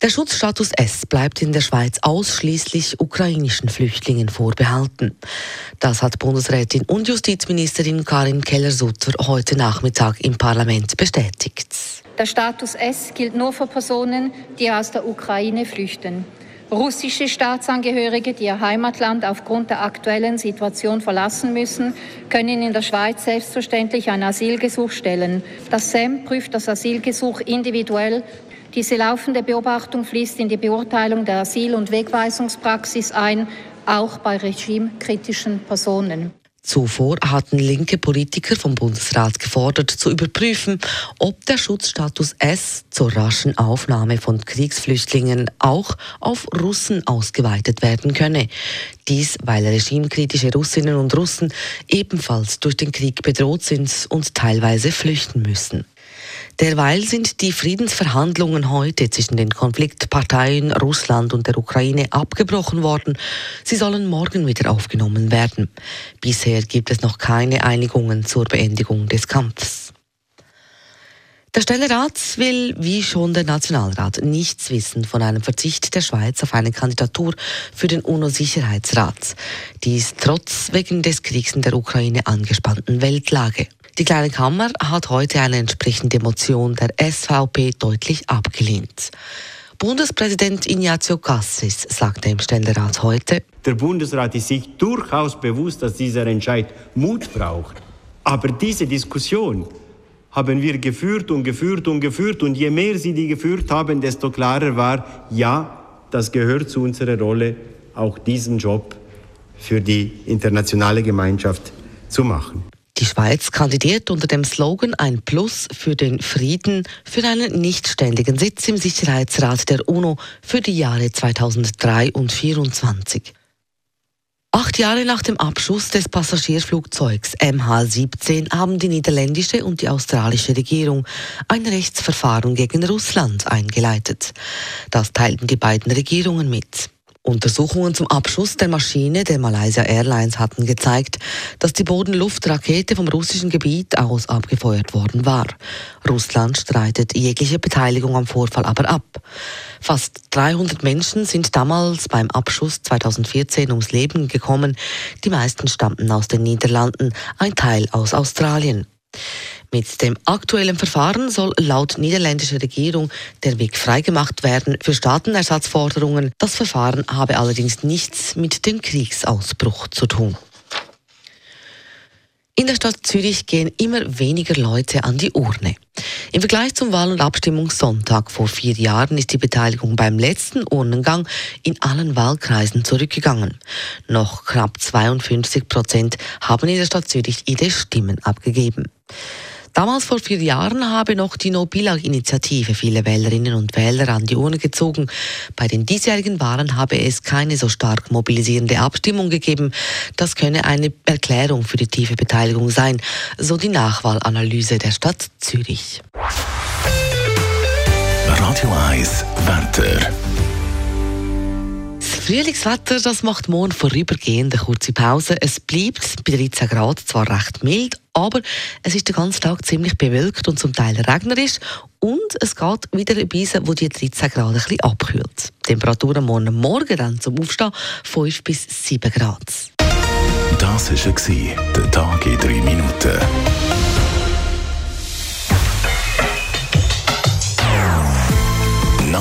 Der Schutzstatus S bleibt in der Schweiz ausschließlich ukrainischen Flüchtlingen vorbehalten. Das hat Bundesrätin und Justizministerin Karin Keller-Sutter heute Nachmittag im Parlament bestätigt. Der Status S gilt nur für Personen, die aus der Ukraine flüchten. Russische Staatsangehörige, die ihr Heimatland aufgrund der aktuellen Situation verlassen müssen, können in der Schweiz selbstverständlich ein Asylgesuch stellen. Das SEM prüft das Asylgesuch individuell diese laufende Beobachtung fließt in die Beurteilung der Asyl- und Wegweisungspraxis ein, auch bei regimekritischen Personen. Zuvor hatten linke Politiker vom Bundesrat gefordert, zu überprüfen, ob der Schutzstatus S zur raschen Aufnahme von Kriegsflüchtlingen auch auf Russen ausgeweitet werden könne. Dies, weil regimekritische Russinnen und Russen ebenfalls durch den Krieg bedroht sind und teilweise flüchten müssen. Derweil sind die Friedensverhandlungen heute zwischen den Konfliktparteien Russland und der Ukraine abgebrochen worden. Sie sollen morgen wieder aufgenommen werden. Bisher gibt es noch keine Einigungen zur Beendigung des Kampfs. Der Stellerat will, wie schon der Nationalrat, nichts wissen von einem Verzicht der Schweiz auf eine Kandidatur für den UNO-Sicherheitsrat. Dies trotz wegen des Kriegs in der Ukraine angespannten Weltlage. Die Kleine Kammer hat heute eine entsprechende Motion der SVP deutlich abgelehnt. Bundespräsident Ignazio Cassis sagte im Ständerat heute, der Bundesrat ist sich durchaus bewusst, dass dieser Entscheid Mut braucht. Aber diese Diskussion haben wir geführt und geführt und geführt. Und je mehr sie die geführt haben, desto klarer war, ja, das gehört zu unserer Rolle, auch diesen Job für die internationale Gemeinschaft zu machen. Die Schweiz kandidiert unter dem Slogan Ein Plus für den Frieden für einen nichtständigen Sitz im Sicherheitsrat der UNO für die Jahre 2003 und 2024. Acht Jahre nach dem Abschuss des Passagierflugzeugs MH17 haben die niederländische und die australische Regierung ein Rechtsverfahren gegen Russland eingeleitet. Das teilten die beiden Regierungen mit. Untersuchungen zum Abschuss der Maschine der Malaysia Airlines hatten gezeigt, dass die Bodenluftrakete vom russischen Gebiet aus abgefeuert worden war. Russland streitet jegliche Beteiligung am Vorfall aber ab. Fast 300 Menschen sind damals beim Abschuss 2014 ums Leben gekommen. Die meisten stammten aus den Niederlanden, ein Teil aus Australien. Mit dem aktuellen Verfahren soll laut niederländischer Regierung der Weg freigemacht werden für Staatenersatzforderungen. Das Verfahren habe allerdings nichts mit dem Kriegsausbruch zu tun. In der Stadt Zürich gehen immer weniger Leute an die Urne. Im Vergleich zum Wahl- und Abstimmungssonntag vor vier Jahren ist die Beteiligung beim letzten Urnengang in allen Wahlkreisen zurückgegangen. Noch knapp 52 Prozent haben in der Stadt Zürich ihre Stimmen abgegeben. Damals vor vier Jahren habe noch die No-Billag-Initiative viele Wählerinnen und Wähler an die Urne gezogen. Bei den diesjährigen Wahlen habe es keine so stark mobilisierende Abstimmung gegeben. Das könne eine Erklärung für die tiefe Beteiligung sein, so die Nachwahlanalyse der Stadt Zürich. Radio 1 Wetter. Frühlingswetter, das macht morgen vorübergehend eine kurze Pause. Es bleibt bei 13 Grad zwar recht mild, aber es ist den ganzen Tag ziemlich bewölkt und zum Teil regnerisch und es geht wieder ein bisschen, wo die 13 Grad ein bisschen abkühlt. Temperaturen morgen Morgen dann zum Aufstehen 5 bis 7 Grad. Das war der Tag in 3 Minuten.